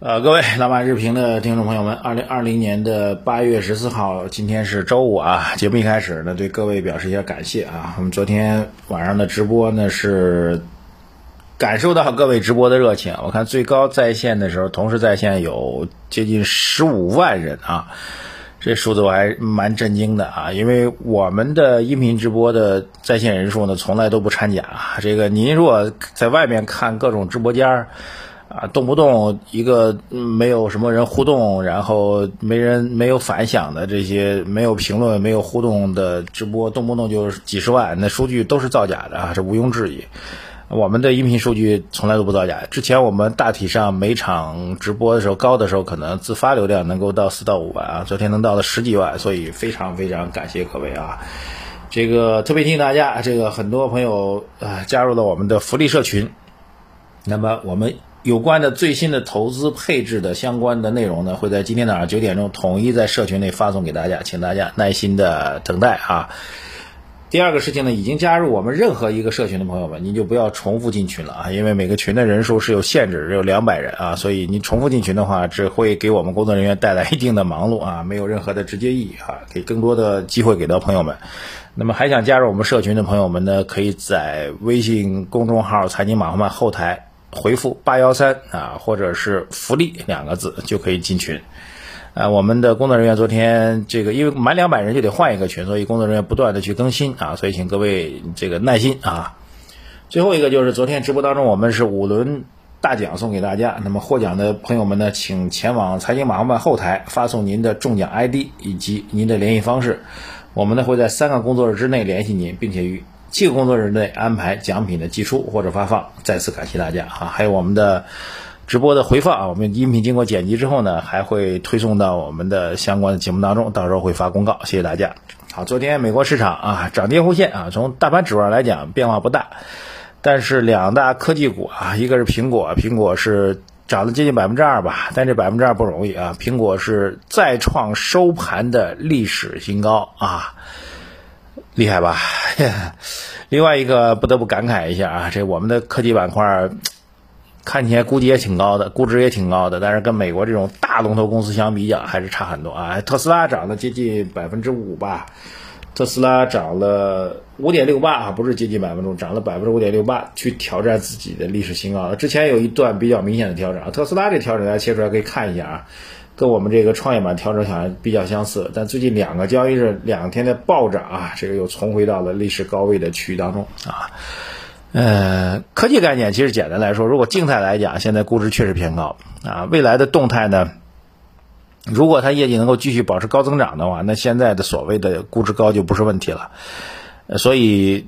呃，各位老马日评的听众朋友们，二零二零年的八月十四号，今天是周五啊。节目一开始呢，对各位表示一下感谢啊。我们昨天晚上的直播呢，是感受到各位直播的热情。我看最高在线的时候，同时在线有接近十五万人啊，这数字我还蛮震惊的啊。因为我们的音频直播的在线人数呢，从来都不掺假。这个您如果在外面看各种直播间儿。啊，动不动一个没有什么人互动，然后没人没有反响的这些没有评论、没有互动的直播，动不动就几十万，那数据都是造假的啊，是毋庸置疑。我们的音频数据从来都不造假。之前我们大体上每场直播的时候，高的时候可能自发流量能够到四到五万啊，昨天能到了十几万，所以非常非常感谢各位啊。这个特别提醒大家，这个很多朋友啊加入了我们的福利社群，那么我们。有关的最新的投资配置的相关的内容呢，会在今天早上九点钟统一在社群内发送给大家，请大家耐心的等待啊。第二个事情呢，已经加入我们任何一个社群的朋友们，您就不要重复进群了啊，因为每个群的人数是有限制，只有两百人啊，所以你重复进群的话，只会给我们工作人员带来一定的忙碌啊，没有任何的直接意义啊，给更多的机会给到朋友们。那么还想加入我们社群的朋友们呢，可以在微信公众号“财经马后曼”后台。回复八幺三啊，或者是福利两个字就可以进群。啊，我们的工作人员昨天这个因为满两百人就得换一个群，所以工作人员不断的去更新啊，所以请各位这个耐心啊。最后一个就是昨天直播当中我们是五轮大奖送给大家，那么获奖的朋友们呢，请前往财经马后曼后台发送您的中奖 ID 以及您的联系方式，我们呢会在三个工作日之内联系您，并且与。七个工作日内安排奖品的寄出或者发放，再次感谢大家啊！还有我们的直播的回放啊，我们音频经过剪辑之后呢，还会推送到我们的相关的节目当中，到时候会发公告。谢谢大家。好，昨天美国市场啊涨跌互现啊，从大盘指数上来讲变化不大，但是两大科技股啊，一个是苹果，苹果是涨了接近百分之二吧，但这百分之二不容易啊，苹果是再创收盘的历史新高啊。厉害吧？另外一个不得不感慨一下啊，这我们的科技板块看起来估计也挺高的，估值也挺高的，但是跟美国这种大龙头公司相比较，还是差很多啊。特斯拉涨了接近百分之五吧，特斯拉涨了五点六八啊，不是接近百分之五，涨了百分之五点六八，去挑战自己的历史新高。之前有一段比较明显的调整，特斯拉这调整大家切出来可以看一下啊。跟我们这个创业板调整好像比较相似，但最近两个交易日两天的暴涨啊，这个又重回到了历史高位的区域当中啊。呃，科技概念其实简单来说，如果静态来讲，现在估值确实偏高啊。未来的动态呢，如果它业绩能够继续保持高增长的话，那现在的所谓的估值高就不是问题了。所以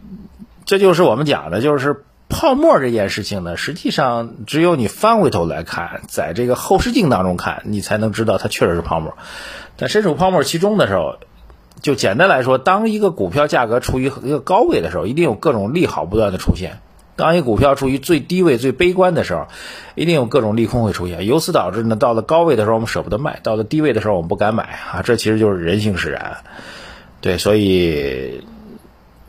这就是我们讲的，就是。泡沫这件事情呢，实际上只有你翻回头来看，在这个后视镜当中看，你才能知道它确实是泡沫。但身处泡沫其中的时候，就简单来说，当一个股票价格处于一个高位的时候，一定有各种利好不断的出现；当一股票处于最低位、最悲观的时候，一定有各种利空会出现。由此导致呢，到了高位的时候我们舍不得卖，到了低位的时候我们不敢买啊，这其实就是人性使然。对，所以。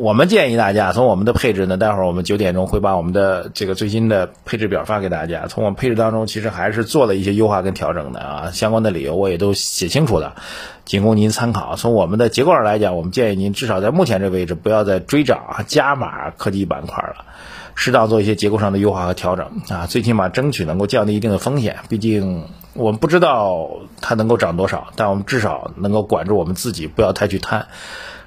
我们建议大家从我们的配置呢，待会儿我们九点钟会把我们的这个最新的配置表发给大家。从我们配置当中，其实还是做了一些优化跟调整的啊，相关的理由我也都写清楚了，仅供您参考。从我们的结构上来讲，我们建议您至少在目前这位置不要再追涨加码科技板块了，适当做一些结构上的优化和调整啊，最起码争取能够降低一定的风险。毕竟我们不知道它能够涨多少，但我们至少能够管住我们自己，不要太去贪。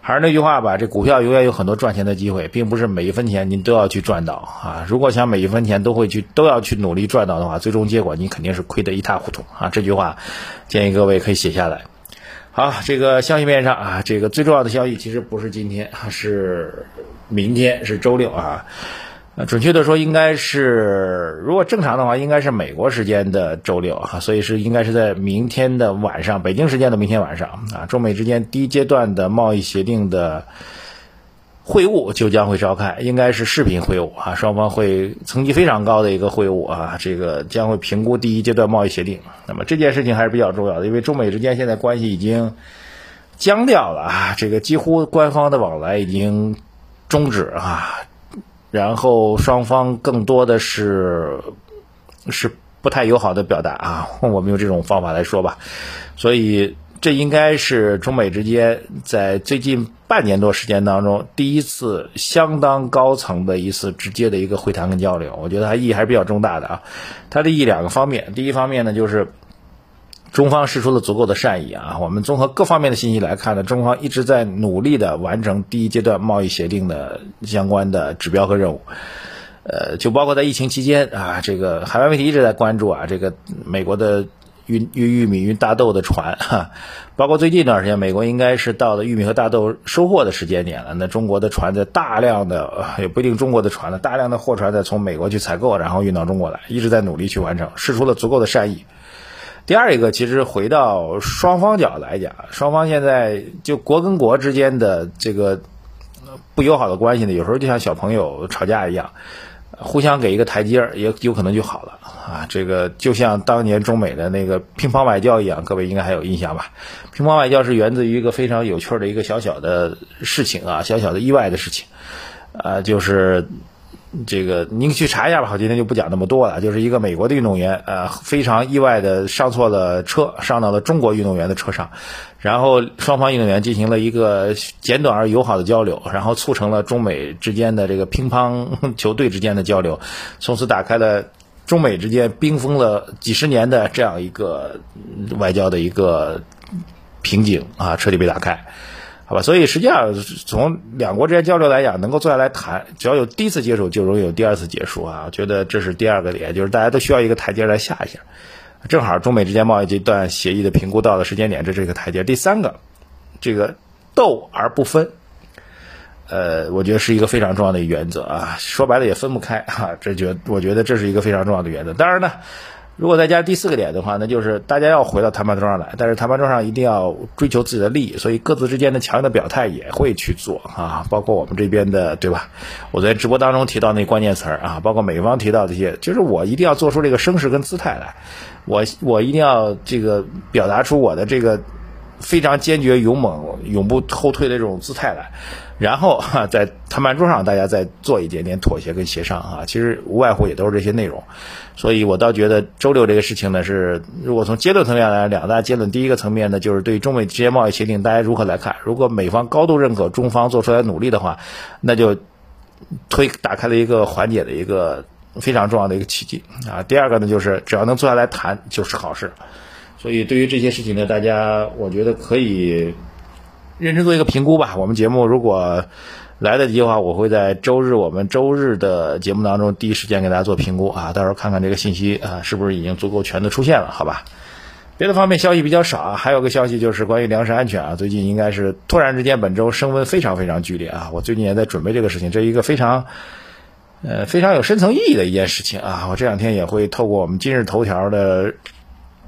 还是那句话吧，这股票永远有很多赚钱的机会，并不是每一分钱您都要去赚到啊！如果想每一分钱都会去都要去努力赚到的话，最终结果你肯定是亏得一塌糊涂啊！这句话建议各位可以写下来。好，这个消息面上啊，这个最重要的消息其实不是今天，是明天，是周六啊。呃，准确的说，应该是如果正常的话，应该是美国时间的周六啊，所以是应该是在明天的晚上，北京时间的明天晚上啊，中美之间第一阶段的贸易协定的会晤就将会召开，应该是视频会晤啊，双方会层级非常高的一个会晤啊，这个将会评估第一阶段贸易协定。那么这件事情还是比较重要的，因为中美之间现在关系已经僵掉了啊，这个几乎官方的往来已经终止啊。然后双方更多的是是不太友好的表达啊，我们用这种方法来说吧。所以这应该是中美之间在最近半年多时间当中第一次相当高层的一次直接的一个会谈跟交流，我觉得它意义还是比较重大的啊。它的意义两个方面，第一方面呢就是。中方释出了足够的善意啊！我们综合各方面的信息来看呢，中方一直在努力的完成第一阶段贸易协定的相关的指标和任务。呃，就包括在疫情期间啊，这个海外媒体一直在关注啊，这个美国的运运玉米、运大豆的船哈，包括最近一段时间，美国应该是到了玉米和大豆收获的时间点了。那中国的船在大量的，也不一定中国的船了，大量的货船在从美国去采购，然后运到中国来，一直在努力去完成，试出了足够的善意。第二一个，其实回到双方角来讲，双方现在就国跟国之间的这个不友好的关系呢，有时候就像小朋友吵架一样，互相给一个台阶儿，也有可能就好了啊。这个就像当年中美的那个乒乓外交一样，各位应该还有印象吧？乒乓外交是源自于一个非常有趣的一个小小的事情啊，小小的意外的事情，啊，就是。这个您去查一下吧，我今天就不讲那么多了。就是一个美国的运动员，呃，非常意外的上错了车，上到了中国运动员的车上，然后双方运动员进行了一个简短而友好的交流，然后促成了中美之间的这个乒乓球队之间的交流，从此打开了中美之间冰封了几十年的这样一个外交的一个瓶颈啊，彻底被打开。好吧，所以实际上从两国之间交流来讲，能够坐下来谈，只要有第一次接触，就容易有第二次结束啊。我觉得这是第二个点，就是大家都需要一个台阶来下一下。正好中美之间贸易这段协议的评估到了时间点，这是一个台阶。第三个，这个斗而不分，呃，我觉得是一个非常重要的原则啊。说白了也分不开哈，这觉我觉得这是一个非常重要的原则。当然呢。如果再加第四个点的话，那就是大家要回到谈判桌上来，但是谈判桌上一定要追求自己的利益，所以各自之间的强硬的表态也会去做啊，包括我们这边的，对吧？我在直播当中提到那关键词儿啊，包括美方提到这些，就是我一定要做出这个声势跟姿态来，我我一定要这个表达出我的这个非常坚决、勇猛、永不后退的这种姿态来。然后哈，在谈判桌上，大家再做一点点妥协跟协商啊，其实无外乎也都是这些内容。所以我倒觉得周六这个事情呢，是如果从阶段层面来，两大阶段。第一个层面呢，就是对中美之间贸易协定，大家如何来看？如果美方高度认可中方做出来努力的话，那就推打开了一个缓解的一个非常重要的一个契机啊。第二个呢，就是只要能坐下来谈，就是好事。所以对于这些事情呢，大家我觉得可以。认真做一个评估吧。我们节目如果来得及的话，我会在周日我们周日的节目当中第一时间给大家做评估啊。到时候看看这个信息啊，是不是已经足够全的出现了？好吧。别的方面消息比较少啊。还有个消息就是关于粮食安全啊，最近应该是突然之间本周升温非常非常剧烈啊。我最近也在准备这个事情，这是一个非常呃非常有深层意义的一件事情啊。我这两天也会透过我们今日头条的。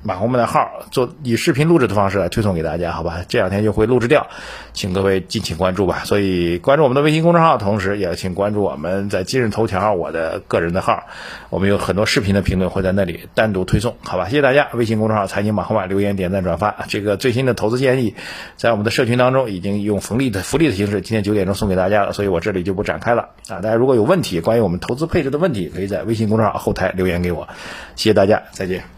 马红们的号做以视频录制的方式来推送给大家，好吧？这两天就会录制掉，请各位敬请关注吧。所以关注我们的微信公众号，同时也请关注我们在今日头条我的个人的号，我们有很多视频的评论会在那里单独推送，好吧？谢谢大家。微信公众号财经马红版留言点赞转发，这个最新的投资建议在我们的社群当中已经用福利的福利的形式，今天九点钟送给大家了，所以我这里就不展开了啊。大家如果有问题，关于我们投资配置的问题，可以在微信公众号后台留言给我。谢谢大家，再见。